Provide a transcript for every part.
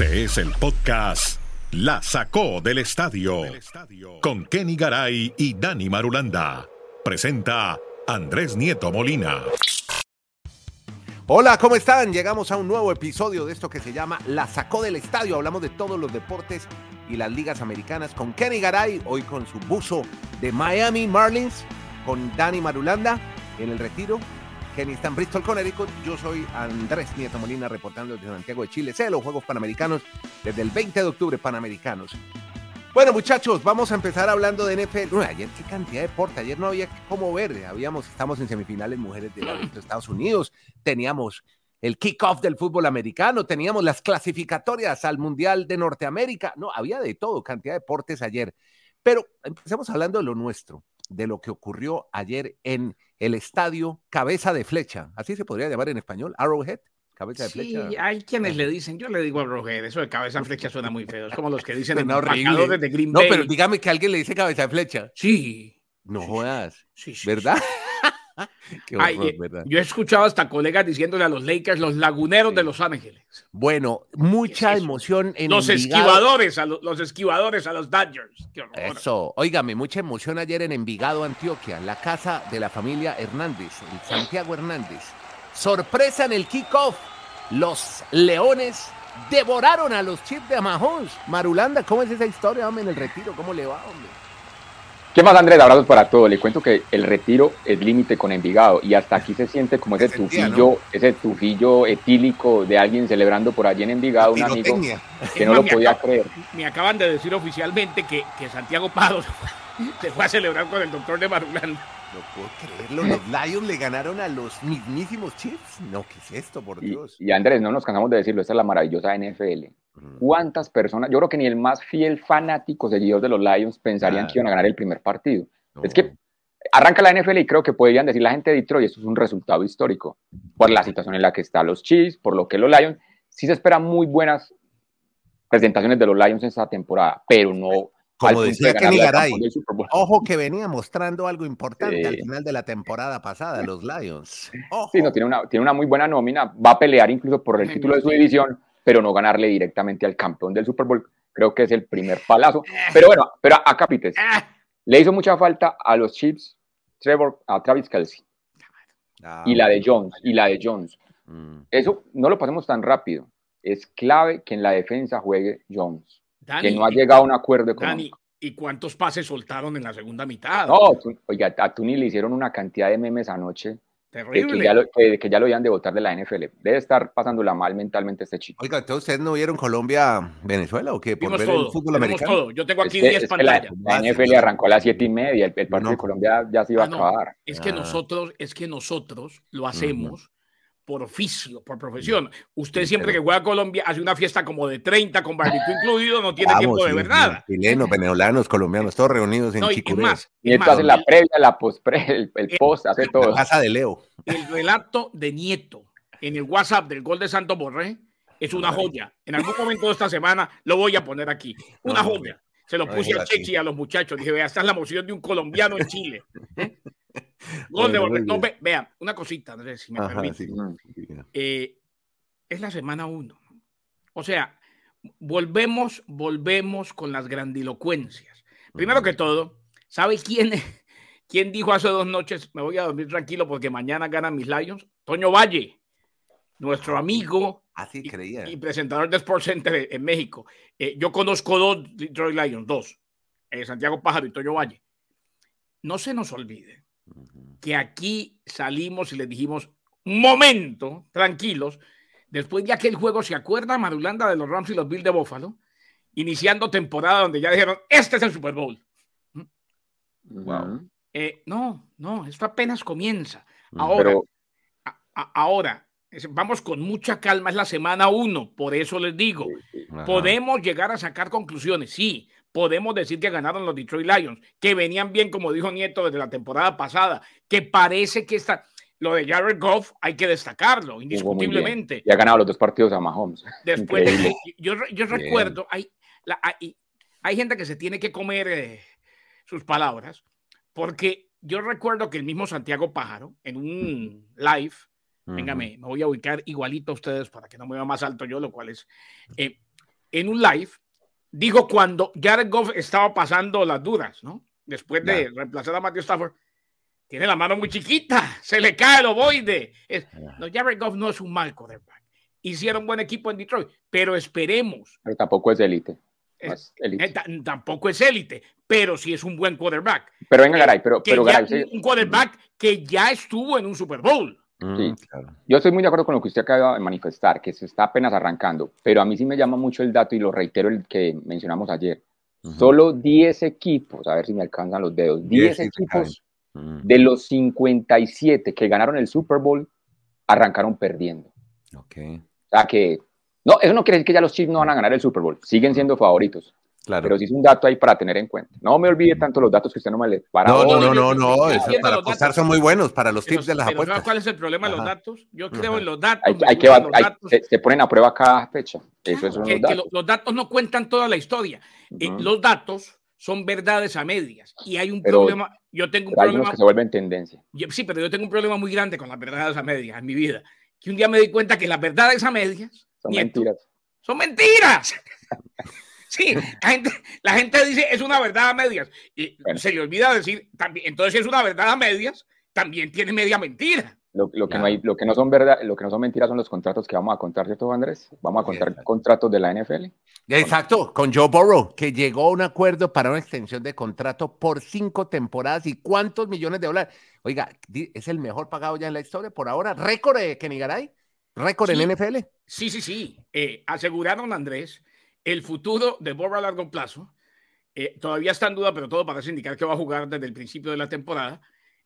Este es el podcast La Sacó del Estadio con Kenny Garay y Dani Marulanda. Presenta Andrés Nieto Molina. Hola, ¿cómo están? Llegamos a un nuevo episodio de esto que se llama La Sacó del Estadio. Hablamos de todos los deportes y las ligas americanas con Kenny Garay, hoy con su buzo de Miami Marlins, con Dani Marulanda en el retiro. En Bristol, Connecticut. Yo soy Andrés Nieto Molina, reportando desde Santiago de Chile. Sé los Juegos Panamericanos desde el 20 de octubre, Panamericanos. Bueno, muchachos, vamos a empezar hablando de NFL. Ayer qué cantidad de deporte. Ayer no había cómo ver. Habíamos, estamos en semifinales mujeres de los Estados Unidos. Teníamos el kickoff del fútbol americano. Teníamos las clasificatorias al Mundial de Norteamérica. No, había de todo, cantidad de deportes ayer. Pero empecemos hablando de lo nuestro, de lo que ocurrió ayer en el estadio Cabeza de Flecha. Así se podría llamar en español, Arrowhead. Cabeza de flecha. Sí, hay quienes le dicen, yo le digo Arrowhead, eso de cabeza de flecha suena muy feo. Es como los que dicen en horrible. de Green No, pero dígame que alguien le dice cabeza de flecha. Sí. No jodas. Sí, sí, ¿Verdad? Ay, eh, yo he escuchado hasta colegas diciéndole a los Lakers los laguneros de Los Ángeles. Bueno, mucha emoción en Los Envigado. esquivadores, a los, los esquivadores a los Dodgers. Eso, óigame, mucha emoción ayer en Envigado, Antioquia, la casa de la familia Hernández, el Santiago Hernández. Sorpresa en el kickoff. Los Leones devoraron a los Chips de Mahomes. Marulanda, ¿cómo es esa historia, hombre, en el retiro? ¿Cómo le va, hombre? ¿Qué más, Andrés? Abrazos para todos. Le cuento que el retiro es límite con Envigado y hasta aquí se siente como ese tufillo, ese tufillo etílico de alguien celebrando por allí en Envigado, un amigo que no lo podía creer. Me acaban de decir oficialmente que, que Santiago Pado se fue, se fue a celebrar con el doctor de Marulanda. No puedo creerlo, los Lions le ganaron a los mismísimos Chiefs. No, ¿qué es esto, por Dios? y, Andrés, no nos cansamos de decirlo, esta es la maravillosa NFL. Mm. ¿Cuántas personas? Yo creo que ni el más fiel fanático seguidor de los Lions pensarían Ah. que iban a ganar el primer partido. No. Es que arranca la NFL y creo que podrían decir la gente de Detroit, esto es un resultado histórico, por la situación en la que están los Chiefs, por lo que los Lions, sí se esperan muy buenas presentaciones de los Lions en esta temporada, pero no Como decía de Kenny Garay. Ojo que venía mostrando algo importante Sí. al final de la temporada pasada, los Lions. Ojo. Sí, no, tiene una, tiene una muy buena nómina, va a pelear incluso por el título de su división, pero no ganarle directamente al campeón del Super Bowl, creo que es el primer palazo. Pero bueno, pero acá Pites, Ah, le hizo mucha falta a los Chiefs, Trevor, a Travis Kelsey, Ah, y la de Jones, y la de Jones. mm. Eso no lo pasemos tan rápido. Es clave que en la defensa juegue Jones, Dani, que no ha llegado a un acuerdo Dani, económico. ¿y cuántos pases soltaron en la segunda mitad? No, tú- oiga, a Tuni le hicieron una cantidad de memes anoche de que Terrible. ya, lo, que, que ya lo iban de votar de la NFL. Debe estar pasándola mal mentalmente este chico. Oiga, entonces ustedes no vieron Colombia-Venezuela o qué? Por Vimos ver todo, el fútbol americano. todo. Yo tengo aquí que, 10 es que la, pantallas. la NFL arrancó a las siete y media, el, el partido No. de Colombia ya se iba Ah, no. a acabar. Es que Ah. nosotros, es que nosotros lo hacemos por oficio, por profesión. Usted Sí, siempre pero- que juega a Colombia hace una fiesta como de 30 con barbecue incluido, no tiene Vamos, tiempo de ver sí, nada. Chilenos, venezolanos, colombianos, todos reunidos en No, y, más, Y es esto más, hace la previa, la pospre, el, el post, hace todo. La casa de Leo. el relato de Nieto en el WhatsApp del gol de Santo Borré es una joya. En algún momento de esta semana lo voy a poner aquí. Una No, joya. Se lo no, puse a. Chechi y a los muchachos. Dije, vea, esta es la emoción de un colombiano en Chile. ¿Eh? Bueno, No, ve- vean, una cosita, Andrés, si me Ajá, permite. sí. Eh, es la semana uno. O sea, volvemos, volvemos con las grandilocuencias. Primero que todo, ¿sabe quién, quién dijo hace dos noches, me voy a dormir tranquilo porque mañana ganan mis Lions? Toño Valle, nuestro amigo Así y, creía. y presentador de Sports Center en México. Eh, yo conozco dos Detroit Lions, dos, eh, Santiago Pájaro y Toño Valle. No se nos olvide. Que aquí salimos y les dijimos, momento, tranquilos, después de aquel juego, ¿se acuerda Marulanda de los Rams y los Bills de Buffalo? Iniciando temporada donde ya dijeron, este es el Super Bowl. Wow. Eh, no, no, esto apenas comienza. Ahora, Pero a- a- ahora, vamos con mucha calma, es la semana uno, por eso les digo, Ajá. podemos llegar a sacar conclusiones, sí, podemos decir que ganaron los Detroit Lions, que venían bien, como dijo Nieto, desde la temporada pasada, que parece que está, lo de Jared Goff hay que destacarlo, indiscutiblemente. Y ha ganado los dos partidos a Mahomes. Después, de- yo, yo recuerdo, hay, la- hay, hay gente que se tiene que comer eh, sus palabras, porque yo recuerdo que el mismo Santiago Pájaro, en un live, Ujú. Véngame, me voy a ubicar igualito a ustedes para que no me vea más alto yo, lo cual es. eh, en un live, dijo cuando Jared Goff estaba pasando las dudas, ¿no? Después de reemplazar a Matthew Stafford, tiene la mano muy chiquita, se le cae el ovoide. no, Jared Goff no es un mal quarterback. Hicieron buen equipo en Detroit, pero esperemos. Pero tampoco es élite. Eh, tampoco es élite, pero sí es un buen quarterback. Pero venga, Garay, pero, pero un quarterback que ya estuvo en un Super Bowl. Sí, claro. Yo estoy muy de acuerdo con lo que usted acaba de manifestar, que se está apenas arrancando, pero a mí sí me llama mucho el dato y lo reitero el que mencionamos ayer. Solo 10 equipos, a ver si me alcanzan los dedos, 10 equipos de los 57 que ganaron el Super Bowl arrancaron perdiendo. Ok. O sea que, no, eso no quiere decir que ya los Chiefs no van a ganar el Super Bowl, siguen siendo favoritos. Pero sí es un dato ahí para tener en cuenta. No me olvide tanto los datos que usted no me le para. No, no, no, no, no, para apostar son muy buenos para los tips de las apuestas. ¿Cuál es el problema de los datos? Yo creo en los datos. Hay, que, los datos. Se, ponen a prueba cada fecha. Eso es que, los, datos. los, datos. no cuentan toda la historia. Eh, los datos son verdades a medias. Y hay un problema. Yo tengo un problema. que se vuelven tendencia. sí, pero yo tengo un problema muy grande con las verdades a medias en mi vida. Que un día me di cuenta que las verdades a medias son mentiras. Son mentiras. Sí, la gente, dice es una verdad a medias y se le olvida decir también, entonces si es una verdad a medias, también tiene media mentira. Lo, que no hay, lo que no son verdad, lo que no son mentiras son los contratos que vamos a contar, ¿cierto, Andrés? Vamos a contar contratos de la NFL. Exacto, con Joe Burrow, que llegó a un acuerdo para una extensión de contrato por cinco temporadas y cuántos millones de dólares. Oiga, es el mejor pagado ya en la historia por ahora. Récord de Kenny Garay, récord en NFL. Sí, sí, sí. Eh, aseguraron, Andrés, el futuro de Borra a largo plazo. Eh, todavía está en duda, pero todo parece indicar que va a jugar desde el principio de la temporada.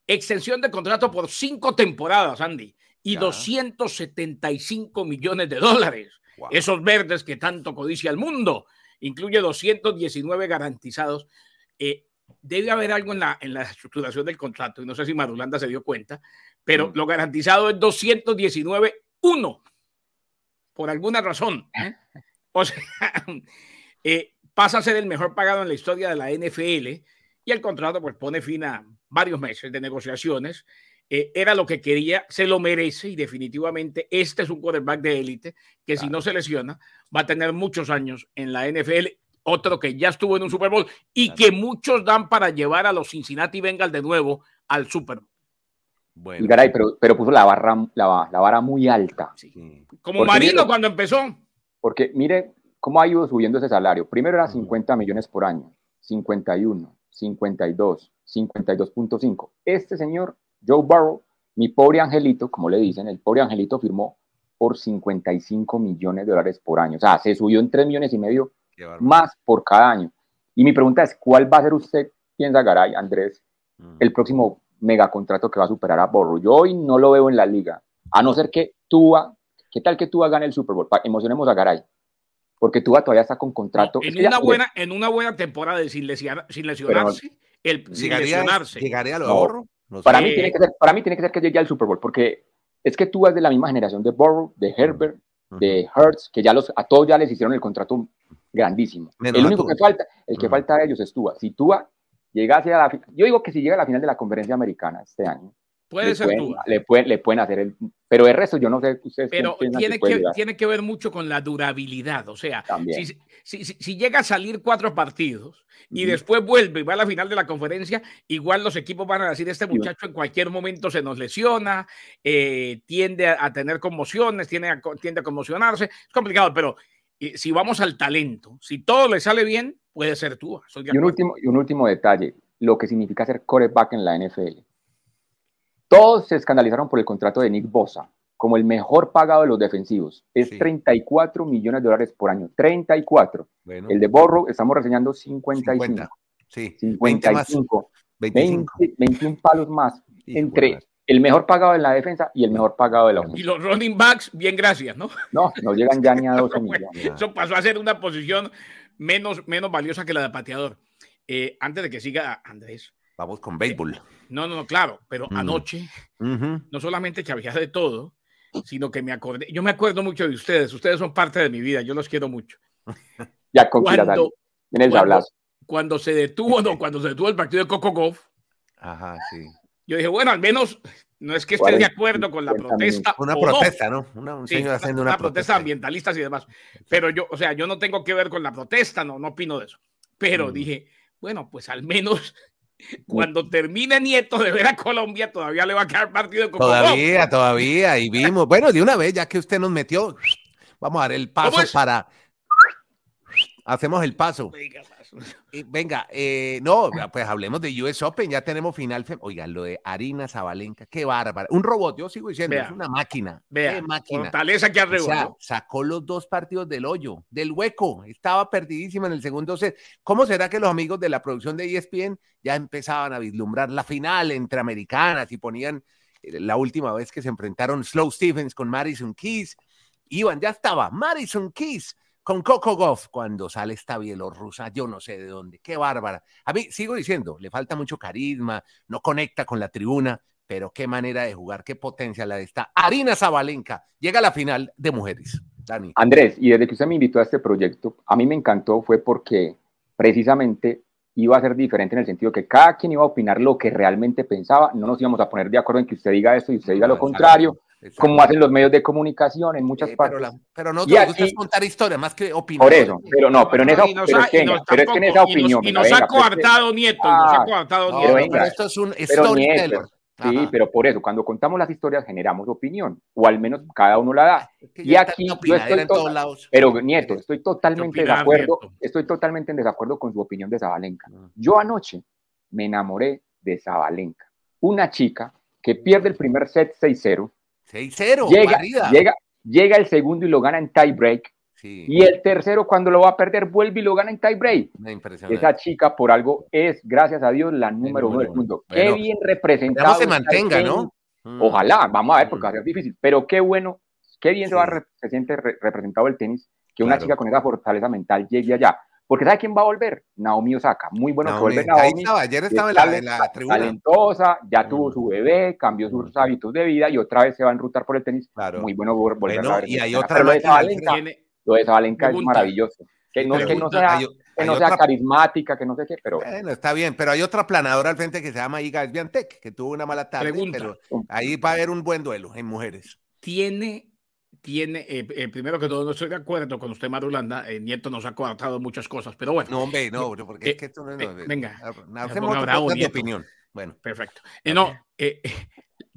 Extensión de contrato por cinco temporadas, Andy, y 275 millones de dólares. Esos verdes que tanto codicia el mundo. Incluye 219 garantizados. Eh, debe haber algo en la, en la estructuración del contrato, y no sé si Marulanda se dio cuenta, pero mm. lo garantizado es 219-1, por alguna razón. ¿eh? O sea, eh, pasa a ser el mejor pagado en la historia de la NFL y el contrato pues pone fin a varios meses de negociaciones. Eh, era lo que quería, se lo merece y definitivamente este es un quarterback de élite que si no se lesiona va a tener muchos años en la NFL. Otro que ya estuvo en un Super Bowl y que muchos dan para llevar a los Cincinnati Bengals de nuevo al Super Bowl. Bueno. pero, pero puso la, barra, la, vara muy alta. Como Marino cuando empezó. Porque mire cómo ha ido subiendo ese salario. Primero era 50 millones por año, 51, 52, 52.5. Este señor, Joe Burrow, mi pobre angelito, como le dicen, el pobre angelito firmó por 55 millones de dólares por año. O sea, se subió en 3 millones y medio más por cada año. Y mi pregunta es, ¿cuál va a ser usted, piensa Garay, Andrés, el próximo megacontrato que va a superar a Burrow? Yo hoy no lo veo en la liga, a no ser que Tua ¿Qué tal que Tua gane el Super Bowl? Emocionemos a Garay. Porque Tua todavía está con contrato. en, una buena, en una buena temporada sin, lesionarse, el, sin lesionarse. ¿Llegaría a lo ahorro? para, mí tiene que ser, para mí tiene que ser que llegue al Super Bowl, porque es que Tua es de la misma generación de Burrow, de Herbert, de Hertz, que ya los, a todos ya les hicieron el contrato grandísimo. el único que falta, el que falta de ellos es Tua. Si Tua llegase a la, yo digo que si llega a la final de la conferencia americana este año, Puede le ser pueden, Le pueden, le pueden hacer el. Pero el resto, yo no sé. Ustedes pero tiene que, tiene que ver mucho con la durabilidad. O sea, si, si, llega a salir cuatro partidos y después vuelve y va a la final de la conferencia, igual los equipos van a decir: Este muchacho en cualquier momento se nos lesiona, eh, tiende a, tener conmociones, tiende a, tiende a conmocionarse. Es complicado, pero eh, si vamos al talento, si todo le sale bien, puede ser tú. Y un, último, y un último detalle: lo que significa ser coreback en la NFL todos se escandalizaron por el contrato de Nick Bosa como el mejor pagado de los defensivos. Es 34 millones de dólares por año. 34. El de Borro estamos reseñando 55. Sí. 55. 25. 21 palos más. entre el mejor pagado en la defensa y el mejor pagado de la ofensiva. Y los running backs, bien gracias, ¿no? No, no llegan ya ni a 12 millones. Eso pasó a ser una posición menos, menos valiosa que la de pateador. Eh, antes de que siga Andrés. Vamos con béisbol. No, no, no, claro, pero anoche no solamente que había de todo, sino que me acordé, yo me acuerdo mucho de ustedes, ustedes son parte de mi vida, yo los quiero mucho. ya con cuando, cuando, cuando, se detuvo, no, cuando se detuvo el partido de Coco Golf, Ajá, sí. Yo dije, bueno, al menos no es que esté de acuerdo con la protesta. Una protesta, ¿no? Una, un señor haciendo una, protesta. ambientalistas y demás. Pero yo, o sea, yo no tengo que ver con la protesta, no, no opino de eso. Pero mm. dije, bueno, pues al menos cuando termine Nieto de ver a Colombia, todavía le va a quedar partido con Todavía, todavía. Y vimos, bueno, de una vez, ya que usted nos metió, vamos a dar el paso para. Hacemos el paso. Venga, eh, no, pues hablemos de US Open, ya tenemos final. Oiga, lo de Arina Zabalenka, qué bárbaro. Un robot, yo sigo diciendo, es una máquina. Vea, qué máquina. Fortaleza que arriba. sacó los dos partidos del hoyo, del hueco, estaba perdidísima en el segundo set. ¿Cómo será que los amigos de la producción de ESPN ya empezaban a vislumbrar la final entre americanas y ponían eh, la última vez que se enfrentaron Slow Stevens con Madison Keys? Iban, ya estaba, Madison Keys con Coco Goff cuando sale esta bielorrusa, yo no sé de dónde, qué bárbara. A mí sigo diciendo, le falta mucho carisma, no conecta con la tribuna, pero qué manera de jugar, qué potencia la de esta. Arina Zabalenka llega a la final de mujeres. Dani. Andrés, y desde que usted me invitó a este proyecto, a mí me encantó fue porque precisamente iba a ser diferente en el sentido que cada quien iba a opinar lo que realmente pensaba, no nos íbamos a poner de acuerdo en que usted diga esto y usted diga lo contrario, como hacen los medios de comunicación en muchas partes. Pero, no te gusta contar historias más que opinar. Por eso, pero no, pero en esa, pero es que, pero es que en esa opinión. Y nos, ha coartado Nieto, nos ha coartado Nieto. Pero, esto es un storyteller. Sí, pero por eso, cuando contamos las historias generamos opinión, o al menos cada uno la da. y aquí yo estoy pero Nieto, estoy totalmente de acuerdo, estoy totalmente en desacuerdo con su opinión de Zabalenka. Ah. Yo anoche me enamoré de Zabalenka, una chica que pierde el primer set 6-0, 6-0. Llega, llega, llega, el segundo y lo gana en tie break. Y el tercero, cuando lo va a perder, vuelve y lo gana en tie break. Esa chica, por algo, es, gracias a Dios, la número, uno del mundo. qué bien representado. se mantenga, ¿no? Mm. Ojalá, vamos a ver, porque va a ser difícil. Pero qué bueno, qué bien se va a se siente representado el tenis, que una chica con esa fortaleza mental llegue allá. Porque ¿sabe quién va a volver? Naomi Osaka. Muy bueno que vuelve Naomi. Ahí estaba, ayer estaba en la, tribuna. Talentosa, ya tuvo su bebé, cambió sus hábitos de vida y otra vez se va a enrutar por el tenis. Claro. Muy bueno volver a ver. Y hay otra lo de Zabalenka, lo de Zabalenka es maravilloso. Que no, que no sea, que no sea carismática, que no sé qué, pero... Bueno, está bien, pero hay otra planadora al frente que se llama Iga Swiatek, que tuvo una mala tarde, pero ahí va a haber un buen duelo en mujeres. Tiene tiene, eh, eh, primero que todo, no estoy de acuerdo con usted, Marulanda. El eh, Nieto nos ha coartado muchas cosas, pero bueno. No, hombre, no, porque es que esto no es. venga, hacemos otra opinión. Bueno, perfecto. no,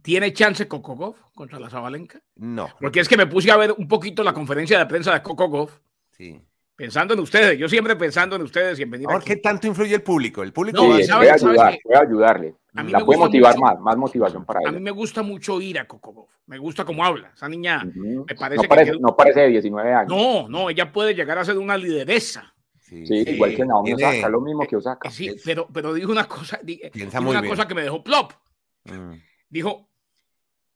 ¿tiene chance Coco contra la Zabalenka? No. Porque es que me puse a ver un poquito la conferencia de prensa de Coco Sí. Pensando en ustedes, yo siempre pensando en ustedes y en venir. ¿Qué tanto influye el público? El público sí, voy, a ayudar, voy a ayudarle. A mí la puede motivar más, más motivación para ella. A mí me gusta mucho ir a Coco Me gusta cómo habla. Esa niña me parece no parece, no parece de 19 años. No, no, ella puede llegar a ser una lideresa. Sí, igual que Naomi Osaka, lo mismo que Osaka. Sí, pero, pero dijo una cosa, dijo una cosa que me dejó plop. Mm. Dijo,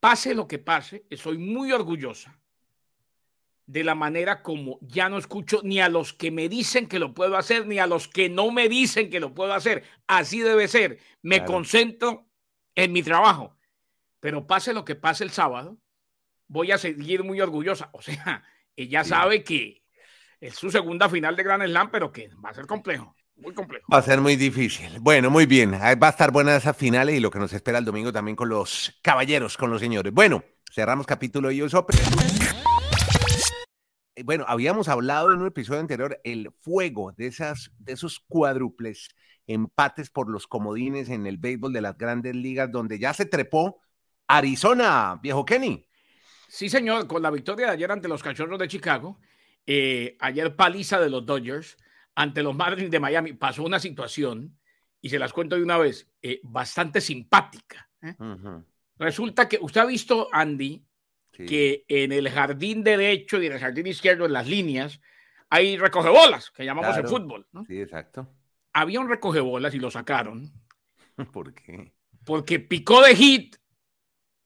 pase lo que pase, soy muy orgullosa de la manera como ya no escucho ni a los que me dicen que lo puedo hacer, ni a los que no me dicen que lo puedo hacer. Así debe ser. Me concentro en mi trabajo. Pero pase lo que pase el sábado, voy a seguir muy orgullosa. O sea, ella sabe que es su segunda final de Grand Slam, pero que va a ser complejo. Muy complejo. Va a ser muy difícil. Bueno, muy bien. Va a estar buena esa finales y lo que nos espera el domingo también con los caballeros, con los señores. Bueno, cerramos capítulo. Eh, bueno, habíamos hablado en un episodio anterior el fuego de, esas, de esos cuádruples empates por los comodines en el béisbol de las grandes ligas, donde ya se trepó Arizona, viejo Kenny. Sí, señor, con la victoria de ayer ante los Cachorros de Chicago, eh, ayer paliza de los Dodgers ante los Marlins de Miami, pasó una situación, y se las cuento de una vez, eh, bastante simpática. Resulta que usted ha visto, Andy, que en el jardín derecho y en el jardín izquierdo, en las líneas, hay recogebolas, que llamamos en fútbol. Sí, exacto. Había un recogebolas y lo sacaron. ¿Por qué? Porque picó de hit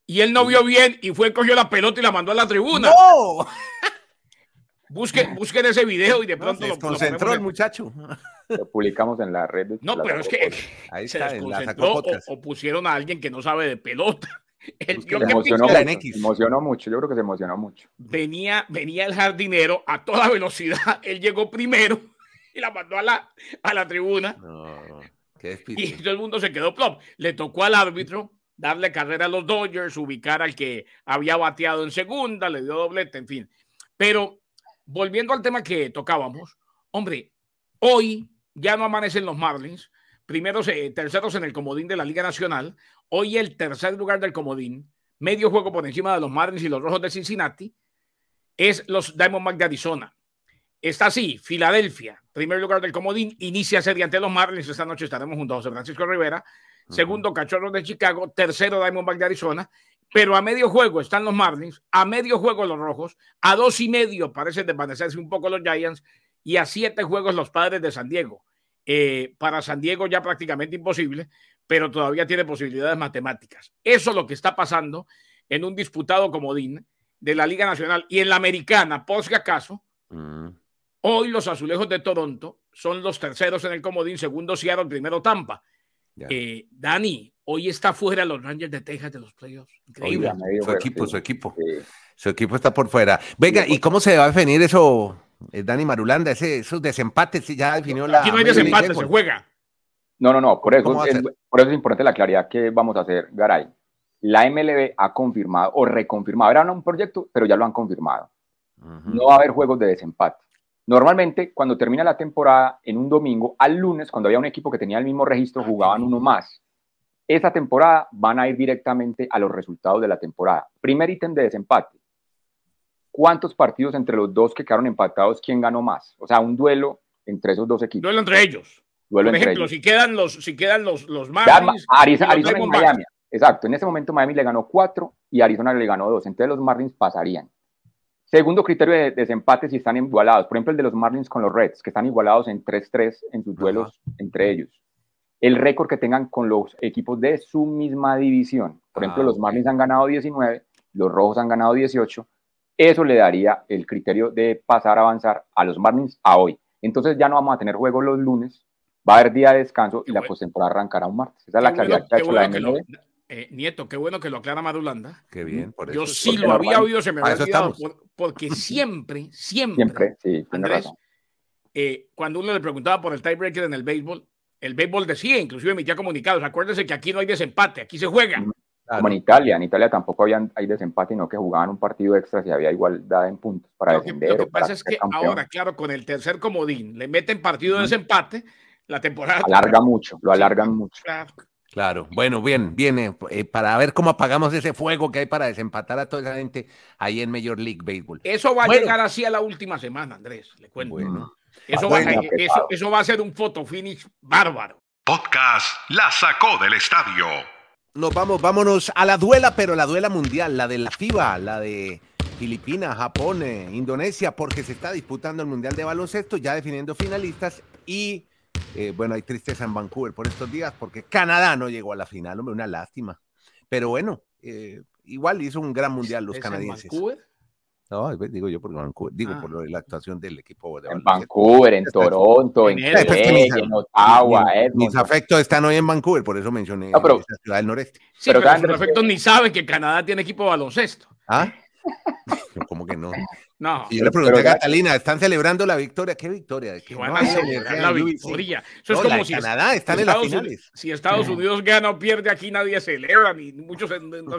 y él no vio bien y fue, cogió la pelota y la mandó a la tribuna. ¡No! Busquen, busquen ese video y de pronto lo concentró el muchacho. Lo publicamos en la red. No, pero es que Ahí está, se desconcentró o, pusieron a alguien que no sabe de pelota. El se emocionó, emocionó mucho, yo creo que se emocionó mucho. Venía, venía el jardinero a toda velocidad, él llegó primero y la mandó a la, a la tribuna. No, y todo el mundo se quedó plop. Le tocó al árbitro darle carrera a los Dodgers, ubicar al que había bateado en segunda, le dio doblete, en fin. Pero volviendo al tema que tocábamos, hombre, hoy ya no amanecen los Marlins, primeros, eh, terceros en el comodín de la Liga Nacional, hoy el tercer lugar del comodín, medio juego por encima de los Marlins y los Rojos de Cincinnati, es los Diamondbacks de Arizona. Está así, Filadelfia, primer lugar del comodín, inicia serie ante los Marlins. Esta noche estaremos junto a José Francisco Rivera. Segundo, Cachorros de Chicago. Tercero, Diamondback de Arizona. Pero a medio juego están los Marlins, a medio juego los Rojos, a dos y medio parecen desvanecerse un poco los Giants y a siete juegos los Padres de San Diego. Eh, para San Diego ya prácticamente imposible, pero todavía tiene posibilidades matemáticas. Eso es lo que está pasando en un disputado comodín de la Liga Nacional y en la Americana, por si acaso. Mm. Hoy los azulejos de Toronto son los terceros en el comodín, segundo Seattle, primero Tampa. Eh, Dani, hoy está fuera los Rangers de Texas de los playoffs. Increíble. su equipo, su equipo. Su equipo está por fuera. Venga, ¿y cómo se va a definir eso, Dani Marulanda? Ese, esos desempates, ya definió la. Aquí no hay desempate, se juega. No, no, no, por eso, es, por eso es importante la claridad que vamos a hacer, Garay. La MLB ha confirmado o reconfirmado, era un proyecto, pero ya lo han confirmado. No va a haber juegos de desempate. Normalmente, cuando termina la temporada, en un domingo, al lunes, cuando había un equipo que tenía el mismo registro, jugaban uno más. Esta temporada van a ir directamente a los resultados de la temporada. Primer ítem de desempate. ¿Cuántos partidos entre los dos que quedaron empatados, quién ganó más? O sea, un duelo entre esos dos equipos. Duelo entre ellos. Por ejemplo, si quedan los, si quedan los, los Marlins. Arizona, y Miami. Exacto. En ese momento Miami le ganó cuatro y Arizona le ganó dos. Entonces los Marlins pasarían. Segundo criterio de desempate si están igualados. Por ejemplo, el de los Marlins con los Reds, que están igualados en 3-3 en sus duelos entre ellos. El récord que tengan con los equipos de su misma división. Por ejemplo, ah, los Marlins han ganado 19, los Rojos han ganado 18. Eso le daría el criterio de pasar a avanzar a los Marlins a hoy. Entonces ya no vamos a tener juego los lunes, va a haber día de descanso y la postemporada arrancará un martes. Esa es la claridad que ha hecho la MLB. Eh, Nieto, qué bueno que lo aclara Madulanda. Qué bien, por eso. Yo sí lo había oído, se me había olvidado, porque siempre, siempre, sí, Andrés, eh, cuando uno le preguntaba por el tiebreaker en el béisbol, el béisbol decía, inclusive emitía comunicados, acuérdense que aquí no hay desempate, aquí se juega. Como en Italia, en Italia tampoco había, hay desempate, sino que jugaban un partido extra si había igualdad en puntos para defender. lo que pasa es que ahora, claro, con el tercer comodín, le meten partido de desempate, la temporada... Alarga mucho, lo alargan mucho. Claro. Claro, bueno, bien, viene eh, para ver cómo apagamos ese fuego que hay para desempatar a toda esa gente ahí en Major League Baseball. Eso va a llegar así a la última semana, Andrés, le cuento. Eso, va, eso, va a ser un photo finish bárbaro. Podcast La sacó del estadio. Nos vamos, vámonos a la duela, pero la duela mundial, la de la FIBA, la de Filipinas, Japón, eh, Indonesia, porque se está disputando el Mundial de Baloncesto, ya definiendo finalistas y eh, bueno, hay tristeza en Vancouver por estos días porque Canadá no llegó a la final, hombre, una lástima. Pero bueno, eh, igual hizo un gran mundial los canadienses. ¿En Vancouver? No, digo yo por Vancouver, digo ah. por la actuación del equipo de En Vancouver, en Toronto, en, en, Ottawa, Mis afectos están hoy en Vancouver, por eso mencioné esa ciudad del noreste. Sí, pero, pero sus afectos ni saben que Canadá tiene equipo de baloncesto. ¿Ah? ¿Cómo que no? No. Y yo le pregunté a Catalina, ¿están celebrando la victoria? ¿Qué victoria? ¿Qué van a celebrar la victoria? Eso es como si Canadá están en las finales. si Estados Unidos gana o pierde, aquí nadie celebra, ni muchos no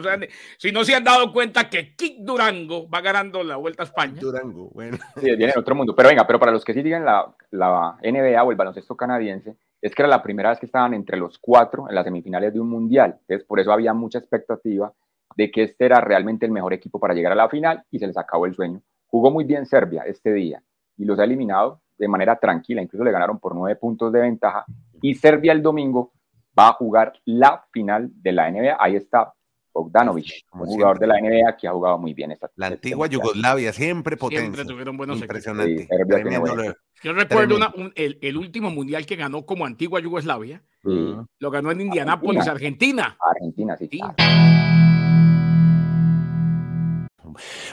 si no se han dado cuenta que Kik Durango va ganando la Vuelta a España. Durango, bueno. Sí, viene en otro mundo. Pero venga, pero para los que sí siguen la, la NBA o el baloncesto canadiense, es que era la primera vez que estaban entre los cuatro en las semifinales de un mundial. Entonces, por eso había mucha expectativa de que este era realmente el mejor equipo para llegar a la final y se les acabó el sueño. Jugó muy bien Serbia este día y los ha eliminado de manera tranquila, incluso le ganaron por nueve puntos de ventaja y Serbia el domingo va a jugar la final de la NBA. Ahí está Bogdanovic, un jugador de la NBA que ha jugado muy bien esta La antigua Yugoslavia, siempre potente. Siempre tuvieron buenos Impresionante. Yo recuerdo el, último mundial que ganó como antigua Yugoslavia. Lo ganó en Indianápolis, Argentina. Argentina, sí.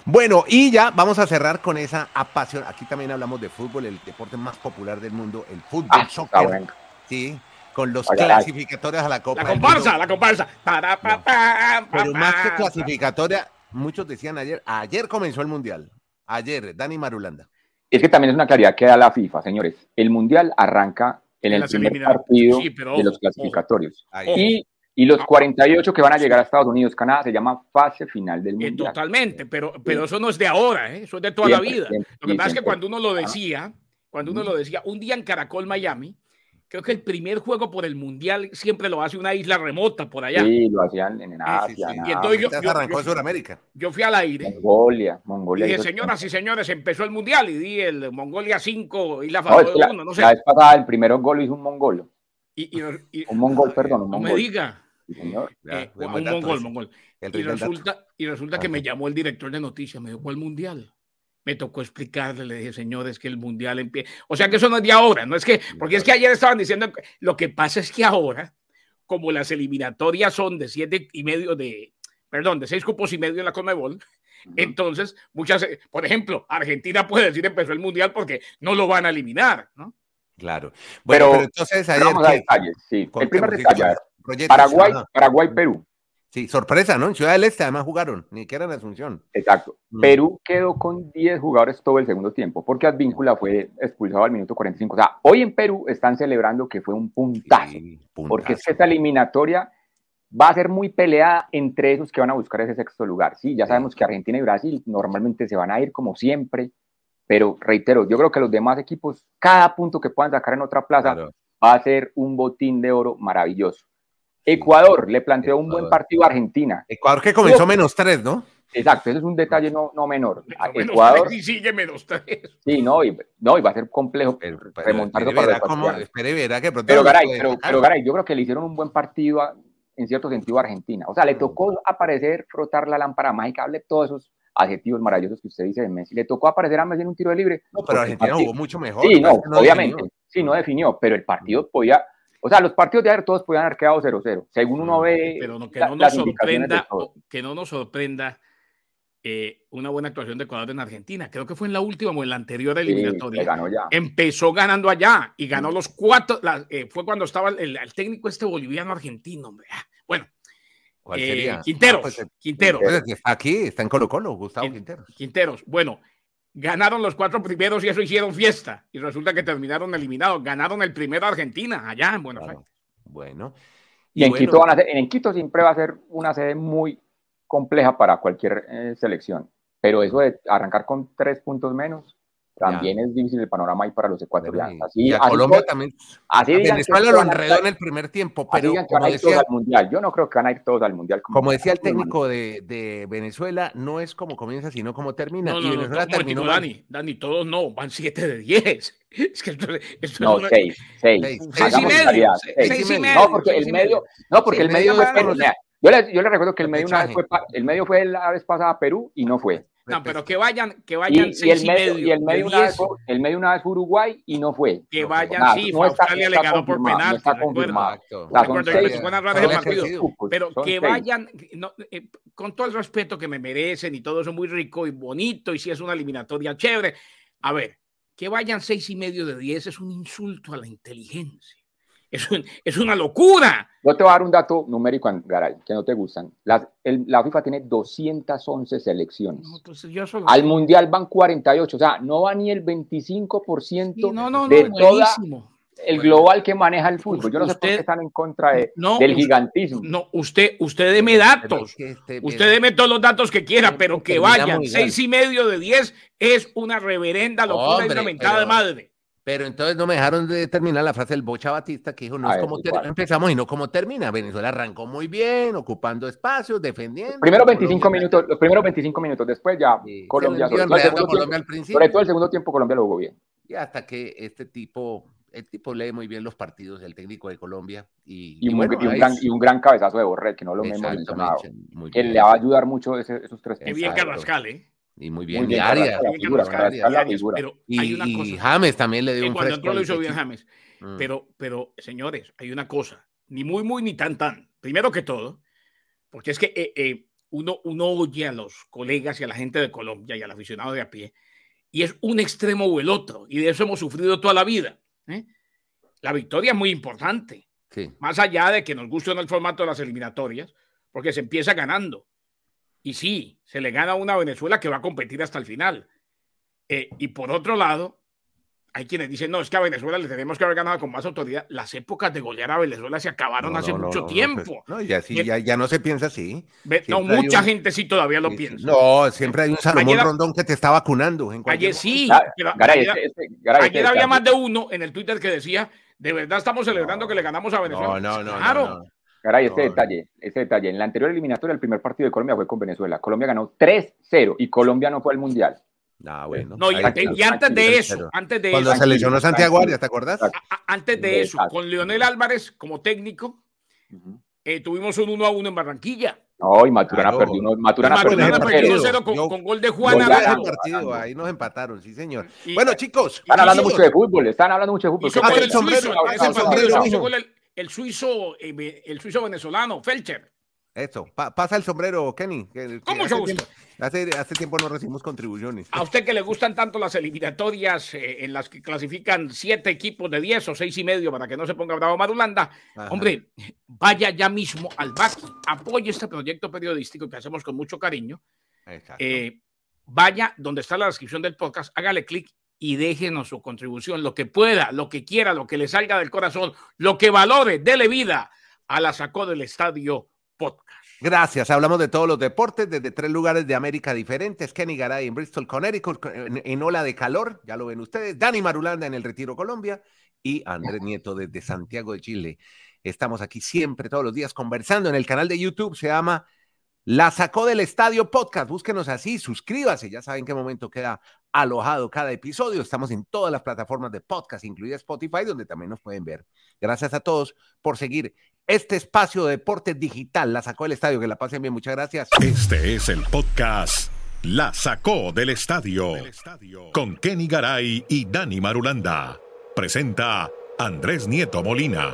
Bueno, y ya vamos a cerrar con esa apasión. Aquí también hablamos de fútbol, el deporte más popular del mundo, el fútbol, ah, soccer. Sí, con los clasificatorios a la Copa. La comparsa, la comparsa. Pero más que clasificatoria, muchos decían ayer, ayer comenzó el Mundial. Ayer, Dani Marulanda. Es que también es una claridad que da la FIFA, señores. El Mundial arranca en, el primer partido de los clasificatorios. Y Y los 48 que van a llegar a Estados Unidos, Canadá, se llama fase final del Eh, mundial. totalmente, pero, pero eso no es de ahora, ¿eh? eso es de toda la Siempre, vida. siempre, Lo que sí, pasa es que cuando uno lo decía, cuando uno lo decía, un día en Caracol, Miami, creo que el primer juego por el mundial siempre lo hace una isla remota por allá. Sí, lo hacían en Asia, sí, sí. en Y entonces yo- Entonces arrancó en Sudamérica. Yo fui al aire Mongolia, y Mongolia. dije, hizo- señoras y señores, empezó el mundial y di el Mongolia 5 y la No, Faroe la, 1, no sé. la vez pasada el primero gol hizo un mongolo. Y, y- y- Un mongol, perdón, un no me mongol. diga. Sí, señor. Ya, eh, un mongol, mongol. Y resulta, y resulta que me llamó el director de noticias, me dijo, ¿cuál mundial? Me tocó explicarle, le dije, señores, que el mundial empieza. O sea que eso no es de ahora, no es que, porque es que ayer estaban diciendo, lo que pasa es que ahora, como las eliminatorias son de siete y medio de, perdón, de seis cupos y medio en la Conmebol, entonces muchas, por ejemplo, Argentina puede decir empezó el mundial porque no lo van a eliminar, ¿no? Claro. Bueno, Pero- pero, entonces ayer. vamos a detalles, sí. El primer detalle, Paraguay. Paraguay, Perú. Sí, sorpresa, ¿no? En Ciudad del Este además jugaron, ni que era en Asunción. Exacto. Mm. Perú quedó con 10 jugadores todo el segundo tiempo, porque Advíncula fue expulsado al minuto 45. O sea, hoy en Perú están celebrando que fue un puntazo, Sí, porque es que esta eliminatoria va a ser muy peleada entre esos que van a buscar ese sexto lugar. Sí, ya sabemos que Argentina y Brasil normalmente se van a ir como siempre, pero reitero, yo creo que los demás equipos, cada punto que puedan sacar en otra plaza, Claro. va a ser un botín de oro maravilloso. Ecuador le planteó un buen partido a Argentina. Ecuador que comenzó menos tres, ¿no? Exacto, ese es un detalle no, no menor. A Ecuador, tres y sigue menos tres. sí, no, y, no, y va a ser complejo Pero, pero remontarlo espere, para verá ecuatorianos. espere verá que pronto Pero Garay, pero, pero Garay, yo creo que le hicieron un buen partido a- en cierto sentido a Argentina. O sea, le tocó aparecer, frotar la lámpara mágica, hable todos esos adjetivos maravillosos que usted dice de Messi. Le tocó aparecer a Messi en un tiro de libre. No, pero Argentina partido- jugó mucho mejor. Sí, no, obviamente. definió. Sí, no definió, pero el partido podía. O sea, los partidos de ayer todos podían haber quedado 0-0. Según uno ve. pero no, que la- no nos sorprenda, que no nos sorprenda eh, una buena actuación de Ecuador en Argentina. Creo que fue en la última o en la anterior Sí, eliminatoria. ganó ya. Empezó ganando allá y ganó los cuatro. la- eh, fue cuando estaba el, el técnico este boliviano argentino, hombre. Ah, Bueno, ¿Cuál eh, sería? Quinteros, Ah, pues, eh, Quinteros, está aquí, está en Colo Colo, Gustavo Quin- Quinteros. Quinteros. Bueno, ganaron los cuatro primeros y eso hicieron fiesta. Y resulta que terminaron eliminados. Ganaron el primero a Argentina, allá en Buenos Claro. Aires. Bueno. Y en, bueno, Quito van a ser- en Quito siempre va a ser una sede muy compleja para cualquier eh, selección. Pero eso de arrancar con tres puntos menos, también es difícil el panorama ahí para los ecuatorianos. Así, y a así Colombia todo- también. así a Venezuela lo enredó en el primer tiempo, pero digan que van como a ir todos decía, al mundial. Yo no creo que van a ir todos al mundial. como decía el técnico de, de Venezuela, no es como comienza, sino como termina. No, y no, no, Venezuela momentico, terminó. Dani, Dani, todos no, van 7 de 10. Es que esto, esto No, es una- seis, seis. Seis, y medio, seis- y No, medio. No, porque el medio, no, porque el medio Yo le, recuerdo que el medio, una vez fue, el medio fue la vez pasada a Perú y no fue. No, pero que vayan, que Y, vayan y el 6 y medio, medio. y el de medio una vez 10, fue, el medio una vez fue Uruguay y no fue. que vayan, nada, sí, no está- Australia le está ganó por no penal, está confirmado. O sea, son que seis. seis. Pero son que seis. vayan, no, eh, con todo el respeto que me merecen y todo eso muy rico y bonito, y si es una eliminatoria chévere. A ver, que vayan seis y medio de 10 es un insulto a la inteligencia. Es, un- es una locura. Yo te voy a dar un dato numérico, Garay, que no te gustan. Las- el- la FIFA tiene 211 selecciones. No, entonces yo solo- Al Mundial van 48, o sea, no va ni el 25% Sí, no, no, no, de toda el global que maneja el fútbol. Yo no sé por qué están en contra de- No, del gigantismo. No, usted, usted deme datos. es que este- Usted deme todos los datos que quiera, pero que vayan seis y medio de 10 es una reverenda locura y Hombre, una mentada de madre. Pero entonces no me dejaron de terminar la frase del Bocha Batista que dijo, no A es ver, como ter- igual. empezamos y no como termina. Venezuela arrancó muy bien, ocupando espacios, defendiendo. Primero 25 Colombia- minutos, los primeros 25 minutos, después ya Sí, Colombia, se sobre todo, el Colombia al tiempo, principio. sobre todo el segundo tiempo Colombia lo jugó bien. Y hasta que este tipo, el tipo lee muy bien los partidos, el técnico de Colombia. Y, Y, y un, bueno, y un gran, y un gran cabezazo de Borrell, que no lo hemos mencionado. Bien. le va a ayudar mucho ese- esos tres Qué puntos. bien. Carrascal, ¿eh? Y muy bien, Muy bien, y Arias. La figura, la figura. Pero Y, hay una y cosa. James también le dio un cuando entró lo hizo bien. James. Mm. Pero, pero, señores, hay una cosa, ni muy, muy, ni tan, tan. Primero que todo, porque es que eh, eh, uno, uno oye a los colegas y a la gente de Colombia y al aficionado de a pie, y es un extremo o el otro, y de eso hemos sufrido toda la vida. ¿eh? La victoria es muy importante, Sí. más allá de que nos guste o no el formato de las eliminatorias, porque se empieza ganando. Y sí, se le gana a una Venezuela que va a competir hasta el final. Eh, y por otro lado, hay quienes dicen, no, es que a Venezuela le tenemos que haber ganado con más autoridad. Las épocas de golear a Venezuela se acabaron No, hace no, mucho no, no, tiempo. pues, no, ya, sí, ya, ya no se piensa así. Ve- no, mucha un- gente sí todavía lo piensa. No, siempre hay un Salomón Ayer- Rondón que te está vacunando. En Ayer sí, pero Garay, ayer, este- Garay, este ayer había más de uno en el Twitter que decía, de verdad estamos celebrando que le ganamos a Venezuela. No, no, no. Claro. No, no. Este No. detalle, este detalle. En la anterior eliminatoria, el primer partido de Colombia fue con Venezuela. Colombia ganó 3-0 y Colombia no fue al Mundial. Ah, bueno. No, y, antes de eso, antes de Cuando eso, se lesionó Santiago. Arias, ¿te acordás? antes de eso, con Leonel Álvarez como técnico, eh, tuvimos un 1 a 1 en Barranquilla. No, y Maturana Claro. perdió uno, Maturana Maturana perdió Maturana uno perdió cero. 1-0 con, con gol de Yo Juan vi Ganando, ese Arana. partido, ahí nos empataron, sí, señor. Y- Bueno, chicos, Están hablando mucho de fútbol, están hablando mucho de fútbol. Hizo ¿Qué gol Hace el el ese el gol el, el suizo, eh, el suizo venezolano, Felcher. Eso, pa- pasa el sombrero, Kenny. que- que Con hace Hace, hace tiempo no recibimos contribuciones. A usted que le gustan tanto las eliminatorias eh, en las que clasifican siete equipos de 10 o seis y medio para que no se ponga bravo Marulanda, Ajá. hombre, vaya ya mismo al BACI, apoye este proyecto periodístico que hacemos con mucho cariño. Exacto. eh, vaya donde está la descripción del podcast, hágale clic y déjenos su contribución, lo que pueda, lo que quiera, lo que le salga del corazón, lo que valore, dele vida a la sacó del estadio podcast. Gracias. Hablamos de todos los deportes desde tres lugares de América diferentes. Kenny Garay en Bristol, Connecticut, en, ola de calor, ya lo ven ustedes. Dani Marulanda en el Retiro Colombia y Andrés Nieto desde Santiago de Chile. Estamos aquí siempre, todos los días, conversando en el canal de YouTube. Se llama La Sacó del Estadio Podcast. Búsquenos así, suscríbase. Ya saben qué momento queda alojado cada episodio. Estamos en todas las plataformas de podcast, incluida Spotify, donde también nos pueden ver. Gracias a todos por seguir este espacio de deporte digital. La sacó del estadio. Que la pasen bien. Muchas gracias. Este es el podcast La Sacó del Estadio con Kenny Garay y Dani Marulanda. Presenta Andrés Nieto Molina.